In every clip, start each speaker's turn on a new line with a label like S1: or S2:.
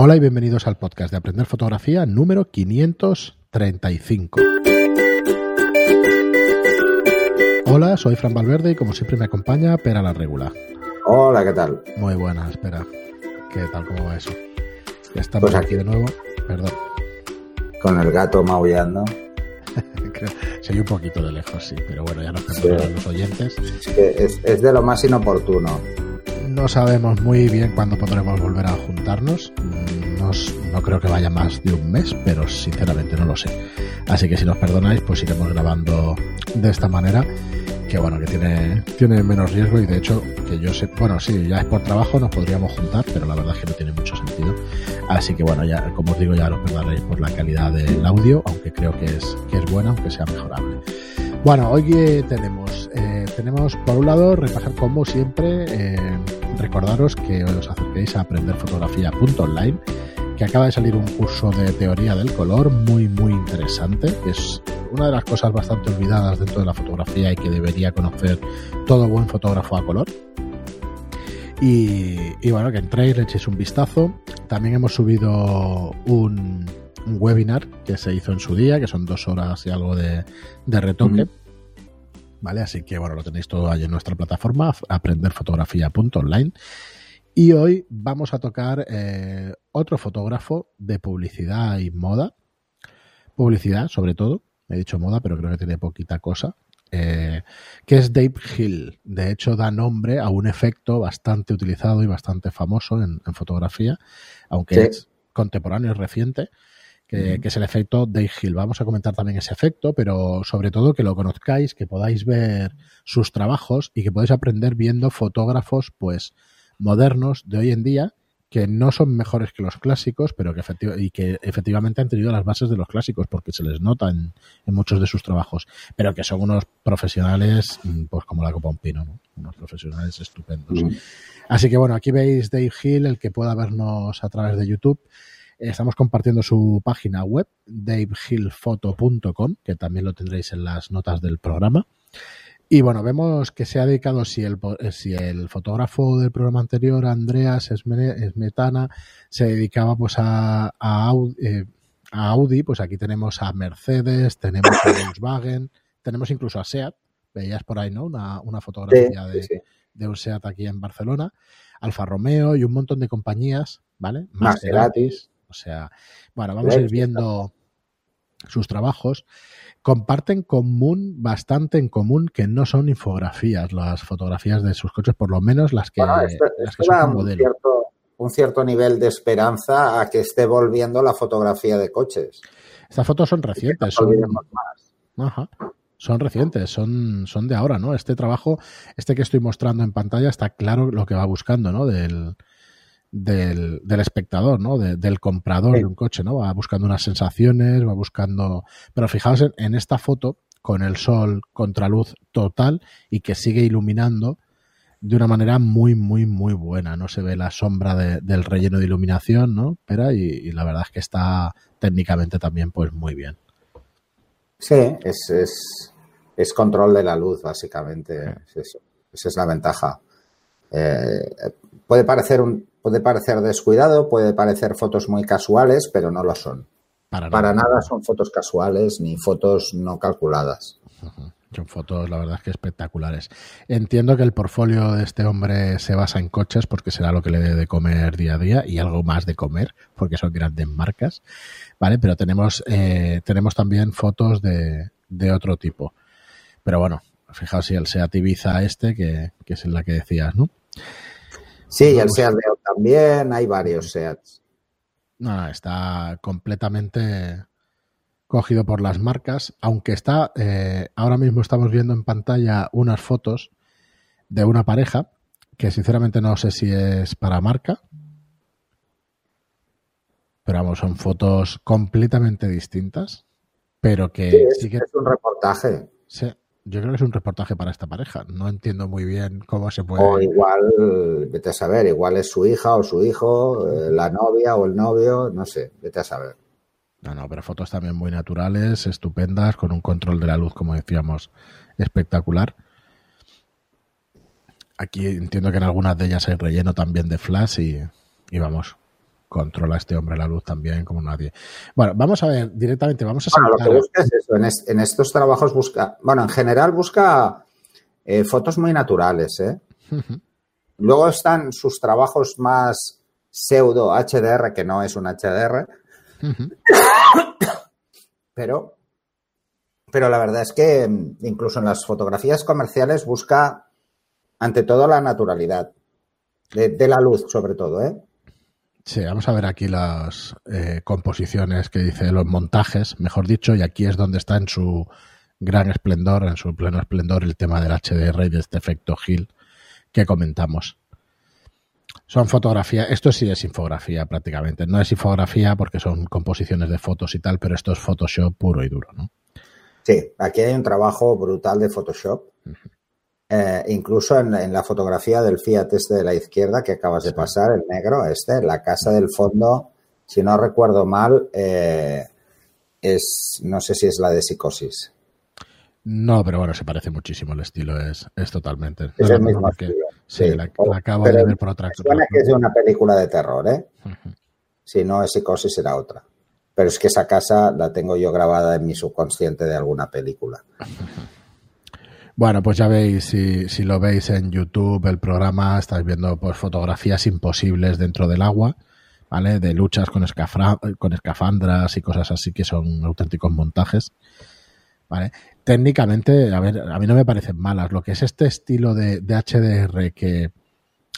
S1: Hola y bienvenidos al podcast de Aprender Fotografía número 535. Hola, soy Fran Valverde y como siempre me acompaña Pera la Regula.
S2: Hola, ¿qué tal?
S1: Muy buena, espera. ¿Qué tal? ¿Cómo va eso? Ya estamos pues aquí de nuevo. Perdón.
S2: Con el gato maullando.
S1: Se un poquito de lejos, sí, pero bueno, ya nos perdonarán los oyentes.
S2: Es, es de lo más inoportuno.
S1: No sabemos muy bien cuándo podremos volver a juntarnos. No, no, creo que vaya más de un mes, pero sinceramente no lo sé. Así que si nos perdonáis, pues iremos grabando de esta manera. Que bueno, que tiene, tiene menos riesgo y de hecho, que yo sé, bueno, sí, ya es por trabajo, nos podríamos juntar, pero la verdad es que no tiene mucho sentido. Así que bueno, ya, como os digo, ya nos perdonaréis por la calidad del audio, aunque creo que es, que es buena, aunque sea mejorable. Bueno, hoy eh, tenemos, eh, tenemos por un lado repasar como siempre eh, recordaros que os acerquéis a aprenderfotografía.online, que acaba de salir un curso de teoría del color muy, muy interesante, es una de las cosas bastante olvidadas dentro de la fotografía y que debería conocer todo buen fotógrafo a color. Y, bueno, que entréis, le echéis un vistazo. También hemos subido un, webinar que se hizo en su día, que son dos horas y algo de, retoque. ¿Vale? Así que bueno, lo tenéis todo ahí en nuestra plataforma, aprenderfotografía.online. Y hoy vamos a tocar eh, otro fotógrafo de publicidad y moda. Publicidad, sobre todo. He dicho moda, pero creo que tiene poquita cosa. Eh, que es Dave Hill. De hecho, da nombre a un efecto bastante utilizado y bastante famoso en, fotografía, aunque es contemporáneo y reciente, que, es el efecto Dave Hill. Vamos a comentar también ese efecto, pero sobre todo que lo conozcáis, que podáis ver sus trabajos y que podáis aprender viendo fotógrafos pues modernos de hoy en día que no son mejores que los clásicos, pero que y que efectivamente han tenido las bases de los clásicos, porque se les nota en, muchos de sus trabajos, pero que son unos profesionales, mm, pues como la copa pino, ¿no? unos profesionales estupendos. Así que bueno, aquí veis Dave Hill, el que pueda vernos a través de YouTube. Estamos compartiendo su página web, davehillphoto.com, que también lo tendréis en las notas del programa. Y bueno, vemos que se ha dedicado, si el, eh, si el fotógrafo del programa anterior, Andreas Esmetana, se dedicaba pues a, a, eh, Audi, pues aquí tenemos a Mercedes, tenemos a Volkswagen, tenemos incluso a SEAT, veías por ahí, ¿no? Una, una fotografía de, de, un SEAT aquí en Barcelona, Alfa Romeo y un montón de compañías, ¿vale?
S2: Más gratis
S1: o sea, bueno, vamos a ir viendo sus trabajos. Comparten común, bastante en común, que no son infografías las fotografías de sus coches, por lo menos las que,
S2: son un cierto, un cierto nivel de esperanza a que esté volviendo la fotografía de coches.
S1: Estas fotos son recientes. Son, son recientes, son, son de ahora, ¿no? Este trabajo, este que estoy mostrando en pantalla, está claro lo que va buscando, ¿no? Del, del, del espectador, ¿no? del comprador de un coche, ¿no? Va buscando unas sensaciones, va buscando... Pero fijaos en, esta foto con el sol contraluz total y que sigue iluminando de una manera muy, muy, muy buena. No se ve la sombra del relleno de iluminación, ¿no? Pero y, la verdad es que está técnicamente también pues muy bien.
S2: Sí, es, es, es control de la luz, básicamente. Esa es la ventaja. Eh, puede parecer un, Puede parecer descuidado, puede parecer fotos muy casuales, pero no lo son. Para nada, son fotos casuales ni fotos no calculadas.
S1: Son fotos, la verdad es que espectaculares. Entiendo que el portfolio de este hombre se basa en coches porque será lo que le dé de comer día a día y algo más de comer porque son grandes marcas, ¿vale? Pero tenemos, eh, tenemos también fotos de, de, otro tipo. Pero bueno, fijaos si el Seat Ibiza este, que, que es la que decías, ¿no?
S2: Sí, el Seat también, hay varios Seats.
S1: No, está completamente cogido por las marcas, aunque está, eh, ahora mismo estamos viendo en pantalla unas fotos de una pareja, que sinceramente no sé si es para marca, pero vamos, son fotos completamente distintas, pero que
S2: sí, es, un reportaje.
S1: Sí, yo creo que es un reportaje para esta pareja. No entiendo muy bien cómo se puede.
S2: O igual, vete a saber, igual es su hija o su hijo, eh, la novia o el novio, no sé, vete a saber.
S1: No, no, pero fotos también muy naturales, estupendas, con un control de la luz, como decíamos, espectacular. Aquí entiendo que en algunas de ellas hay relleno también de flash y, y vamos, controla este hombre la luz también como nadie. Bueno, vamos a ver directamente, vamos a
S2: Bueno, lo que busca es eso. En, estos trabajos busca, bueno, en general busca eh, fotos muy naturales, ¿eh? Luego están sus trabajos más pseudo HDR, que no es un HDR. pero, pero la verdad es que mm, incluso en las fotografías comerciales busca ante todo la naturalidad. De, la luz, sobre todo, ¿eh?
S1: Sí, vamos a ver aquí las eh, composiciones que dice los montajes, mejor dicho, y aquí es donde está en su gran esplendor, en su pleno esplendor, el tema del HDR y de este efecto Hill que comentamos. Son fotografías, esto sí es infografía prácticamente, no es infografía porque son composiciones de fotos y tal, pero esto es Photoshop puro y duro, ¿no?
S2: Sí, aquí hay un trabajo brutal de Photoshop. Eh, incluso en, la fotografía del Fiat este de la izquierda que acabas de pasar, el negro, este, la casa del fondo, si no recuerdo mal, eh, es, no sé si es la de psicosis.
S1: No, pero bueno, se parece muchísimo el estilo, es, es totalmente.
S2: Es el mismo estilo.
S1: Sí, la, acabo de ver por otra
S2: Suena que es de una película de terror, ¿eh? Si no es psicosis, será otra. Pero es que esa casa la tengo yo grabada en mi subconsciente de alguna película.
S1: Bueno, pues ya veis, si, si lo veis en YouTube, el programa, estáis viendo pues fotografías imposibles dentro del agua, ¿vale? De luchas con, con escafandras y cosas así que son auténticos montajes. ¿Vale? Técnicamente, a ver, a mí no me parecen malas. Lo que es este estilo de, de HDR que,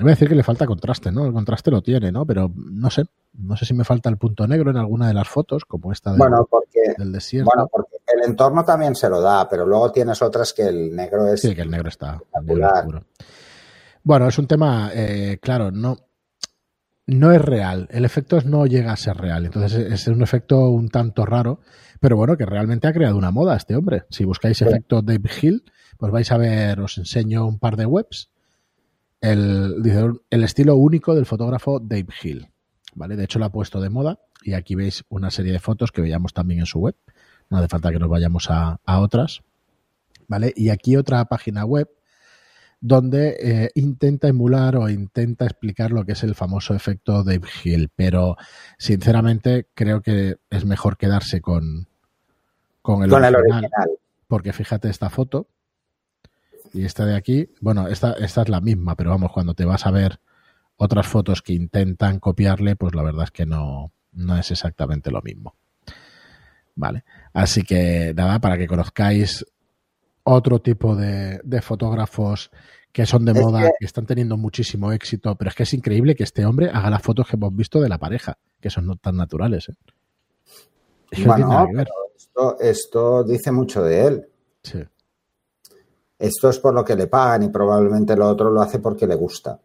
S1: Voy a decir que le falta contraste, ¿no? El contraste lo tiene, ¿no? Pero no sé, no sé si me falta el punto negro en alguna de las fotos, como esta de,
S2: bueno, porque,
S1: del desierto.
S2: Bueno, porque el entorno también se lo da, pero luego tienes otras que el negro es.
S1: Sí, que el negro está. bueno, es un tema, eh, claro, no, no es real. El efecto no llega a ser real. Entonces es un efecto un tanto raro, pero bueno, que realmente ha creado una moda este hombre. Si buscáis efecto Dave Hill, pues vais a ver, os enseño un par de webs el, el estilo único del fotógrafo Dave Hill. ¿vale? De hecho, lo ha puesto de moda y aquí veis una serie de fotos que veíamos también en su web. No hace falta que nos vayamos a, otras. ¿vale? Y aquí otra página web donde eh, intenta emular o intenta explicar lo que es el famoso efecto Dave Hill, pero sinceramente creo que es mejor quedarse con, con el, original, porque fíjate esta foto, y esta de aquí, bueno, esta, esta es la misma, pero vamos, cuando te vas a ver otras fotos que intentan copiarle, pues la verdad es que no, no es exactamente lo mismo. Vale. Así que nada, para que conozcáis otro tipo de, fotógrafos que son de moda, que... están teniendo muchísimo éxito, pero es que es increíble que este hombre haga las fotos que hemos visto de la pareja, que son no tan naturales. ¿eh?
S2: bueno, esto, esto dice mucho de él. Sí. Esto es por lo que le pagan y probablemente lo otro lo hace porque le gusta.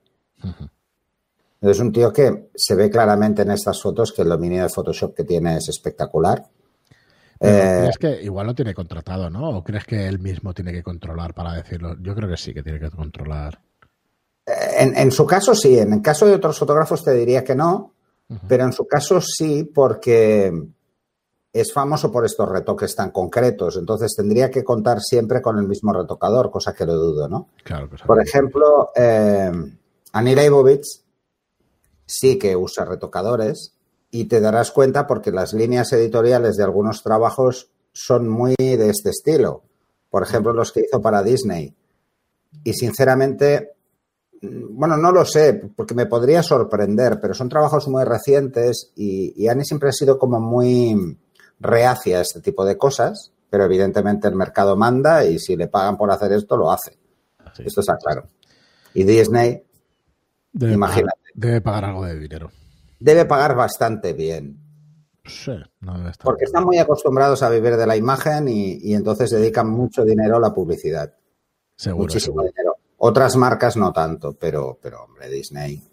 S2: Es un tío que se ve claramente en estas fotos que el dominio de Photoshop que tiene es espectacular.
S1: Eh, ¿Crees que igual lo tiene contratado, no? ¿O crees que él mismo tiene que controlar para decirlo? Yo creo que sí, que tiene que controlar.
S2: En, en su caso sí, en el caso de otros fotógrafos te diría que no, pero en su caso sí, porque es famoso por estos retoques tan concretos, entonces tendría que contar siempre con el mismo retocador, cosa que lo dudo, ¿no?
S1: Claro,
S2: por ejemplo, eh, Leibovitz sí que usa retocadores y te darás cuenta porque las líneas editoriales de algunos trabajos son muy de este estilo. Por ejemplo, los que hizo para Disney. Y sinceramente, mm, bueno, no lo sé, porque me podría sorprender, pero son trabajos muy recientes y, y Annie siempre ha sido como muy reacia a este tipo de cosas, pero evidentemente el mercado manda y si le pagan por hacer esto, lo hace. Esto está claro. Y Disney,
S1: debe imagínate. Pagar, debe pagar algo de dinero.
S2: Debe pagar bastante bien.
S1: Sí, no debe estar
S2: Porque están muy acostumbrados a vivir de la imagen y, entonces dedican mucho dinero a la publicidad.
S1: Seguro.
S2: Muchísimo dinero. Otras marcas no tanto, pero, pero hombre, Disney.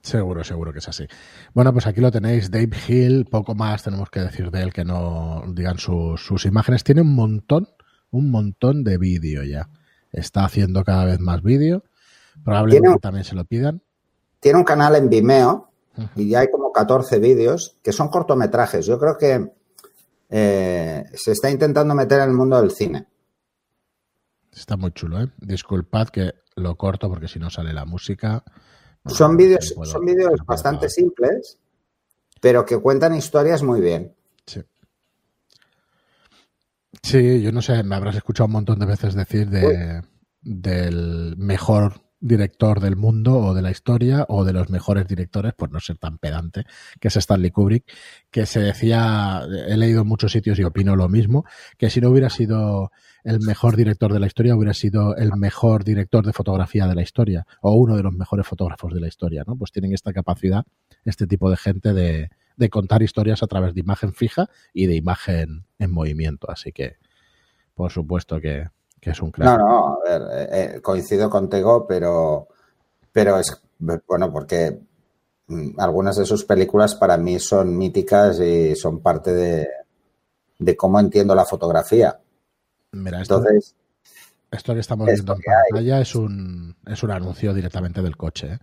S1: Seguro, seguro que es así. Bueno, pues aquí lo tenéis, Dave Hill, poco más tenemos que decir de él que no digan sus, imágenes. Tiene un montón, un montón de vídeo ya. Está haciendo cada vez más vídeo. Probablemente también se lo pidan.
S2: Tiene un canal en Vimeo y ya hay como 14 vídeos que son cortometrajes. Yo creo que eh, se está intentando meter en el mundo del cine.
S1: Está muy chulo, ¿eh? Disculpad que lo corto porque si no sale la música.
S2: Son vídeos, son vídeos bastante simples, pero que cuentan historias muy bien.
S1: Sí. Sí, yo no sé, me habrás escuchado un montón de veces decir de, del mejor director del mundo o de la historia o de los mejores directores, por no ser tan pedante, que es Stanley Kubrick, que se decía, he leído en muchos sitios y opino lo mismo, que si no hubiera sido el mejor director de la historia, hubiera sido el mejor director de fotografía de la historia o uno de los mejores fotógrafos de la historia, ¿no? Pues tienen esta capacidad, este tipo de gente de, de contar historias a través de imagen fija y de imagen en movimiento, así que por supuesto que, que es un crack.
S2: No, no, a ver, eh, eh, coincido contigo, pero, pero es bueno porque mm, algunas de sus películas para mí son míticas y son parte de, de cómo entiendo la fotografía.
S1: Mira, esto,
S2: Entonces,
S1: esto que estamos
S2: es
S1: viendo en
S2: hay.
S1: pantalla es un, es un anuncio directamente del coche. ¿eh?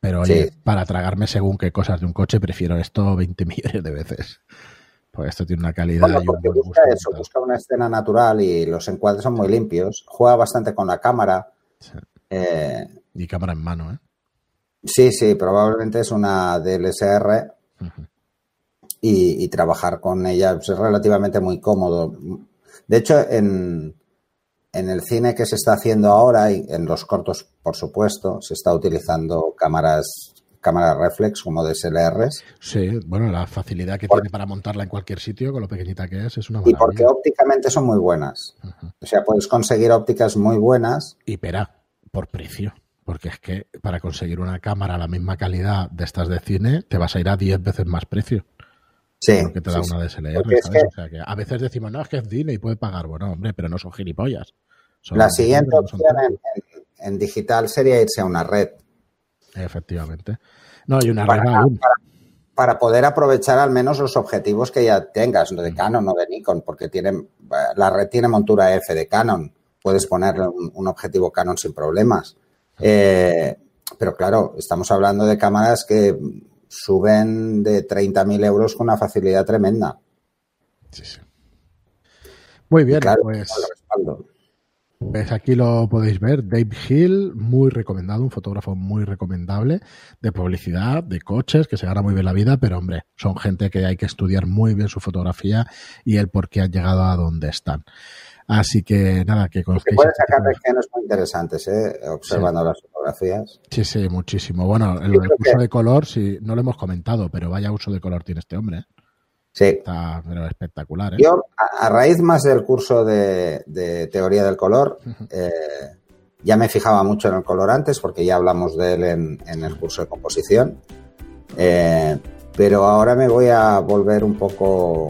S1: Pero
S2: Sí.
S1: para tragarme según qué cosas de un coche, prefiero esto 20 millones de veces. Pues esto tiene una calidad
S2: bueno,
S1: y un
S2: porque
S1: buen
S2: busca
S1: gusto.
S2: eso, busca una escena natural y los encuadres son muy limpios. Juega bastante con la cámara.
S1: Sí.
S2: Eh,
S1: Y cámara en mano, ¿eh?
S2: sí, sí, probablemente es una DLSR y, y trabajar con ella es relativamente muy cómodo. De hecho, en, en el cine que se está haciendo ahora y en los cortos, por supuesto, se está utilizando cámaras cámaras reflex como DSLRs
S1: Sí, bueno, la facilidad que tiene para montarla en cualquier sitio, con lo pequeñita que es, es una
S2: y porque
S1: maravilla.
S2: ópticamente son muy buenas. O sea, puedes conseguir ópticas muy buenas.
S1: Y pera, por precio. Porque es que para conseguir una cámara a la misma calidad de estas de cine, te vas a ir a 10 veces más precio.
S2: Sí,
S1: Lo que te da
S2: sí,
S1: una. DSLR,
S2: Porque es
S1: ¿sabes?
S2: que-
S1: O sea, que a veces decimos, no, es que es cine y puede pagar. Bueno, hombre, pero no son gilipollas. Son
S2: La siguiente opción en,
S1: tontos.
S2: en- en digital sería irse a una red
S1: Efectivamente. No, y una
S2: Para-
S1: aún.
S2: para poder aprovechar al menos los objetivos que ya tengas, de Canon o de Nikon, porque tienen, la red tiene montura F de Canon. Puedes ponerle un, un objetivo Canon sin problemas. Eh, pero claro, estamos hablando de cámaras que suben de 30.000 euros con una facilidad tremenda.
S1: Sí, sí. Muy bien,
S2: Claro,
S1: pues. Pues aquí lo podéis ver. Dave Hill, muy recomendado, un fotógrafo muy recomendable de publicidad, de coches, que se gana muy bien la vida, pero hombre, son gente que hay que estudiar muy bien su fotografía y el por qué han llegado a donde están. Así que nada, que conozcáis.
S2: pueden
S1: este
S2: sacar lecciones muy interesantes, ¿eh? observando las fotografías.
S1: Sí, sí, muchísimo. Bueno, el, uso de color, sí, no lo hemos comentado, pero vaya uso de color tiene este hombre. ¿eh?
S2: Sí.
S1: Está pero espectacular. ¿eh?
S2: Yo, a, a raíz más del curso de, de teoría del color, eh, ya me fijaba mucho en el color antes, porque ya hablamos de él en, en el curso de composición. Eh, pero ahora me voy a volver un poco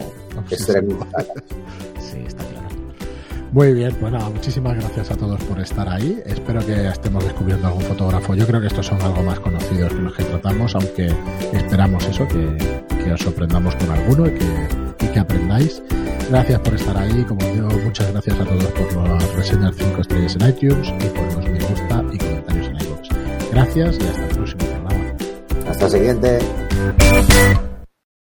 S2: extremista.
S1: Sí, está. Muy bien, nada, muchísimas gracias a todos por estar ahí. Espero que estemos descubriendo algún fotógrafo. Yo creo que estos son algo más conocidos que los que tratamos, aunque esperamos eso, que, que os sorprendamos con alguno y que, y que aprendáis. Gracias por estar ahí. Como digo, muchas gracias a todos por las reseñas 5 estrellas en iTunes y por los me gusta y comentarios en iVoox. Gracias y hasta el próximo programa.
S2: Hasta el siguiente.